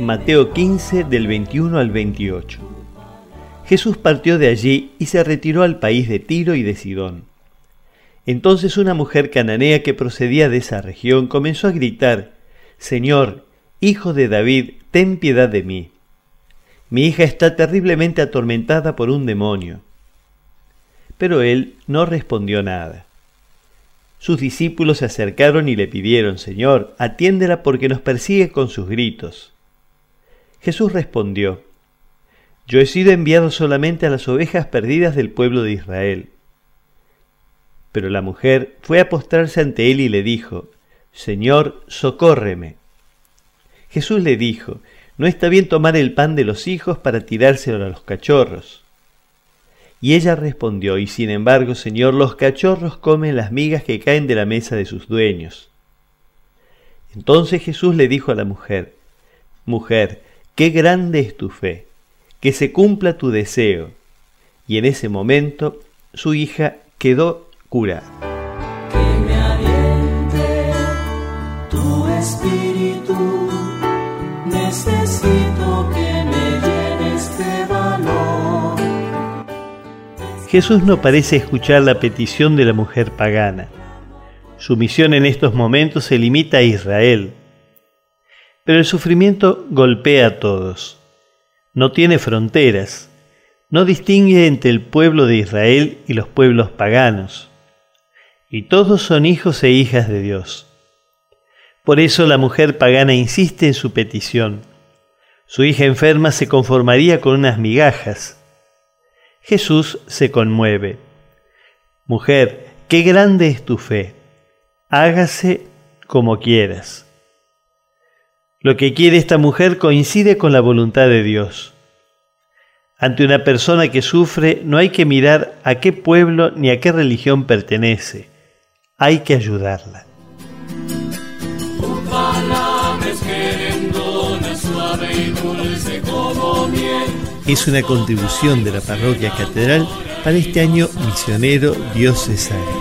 Mateo 15 del 21 al 28. Jesús partió de allí y se retiró al país de Tiro y de Sidón. Entonces una mujer cananea que procedía de esa región comenzó a gritar, Señor, Hijo de David, ten piedad de mí. Mi hija está terriblemente atormentada por un demonio. Pero él no respondió nada. Sus discípulos se acercaron y le pidieron, Señor, atiéndela porque nos persigue con sus gritos. Jesús respondió, Yo he sido enviado solamente a las ovejas perdidas del pueblo de Israel. Pero la mujer fue a postrarse ante él y le dijo, Señor, socórreme. Jesús le dijo, No está bien tomar el pan de los hijos para tirárselo a los cachorros. Y ella respondió, Y sin embargo, Señor, los cachorros comen las migas que caen de la mesa de sus dueños. Entonces Jesús le dijo a la mujer, Mujer, qué grande es tu fe, que se cumpla tu deseo. Y en ese momento su hija quedó curada. Que me aliente tu espíritu, necesito que me llenes de valor. Jesús no parece escuchar la petición de la mujer pagana. Su misión en estos momentos se limita a Israel. Pero el sufrimiento golpea a todos. No tiene fronteras. No distingue entre el pueblo de Israel y los pueblos paganos. Y todos son hijos e hijas de Dios. Por eso la mujer pagana insiste en su petición. Su hija enferma se conformaría con unas migajas. Jesús se conmueve. Mujer, qué grande es tu fe. Hágase como quieras. Lo que quiere esta mujer coincide con la voluntad de Dios. Ante una persona que sufre no hay que mirar a qué pueblo ni a qué religión pertenece. Hay que ayudarla. Es una contribución de la parroquia catedral para este año misionero diocesano.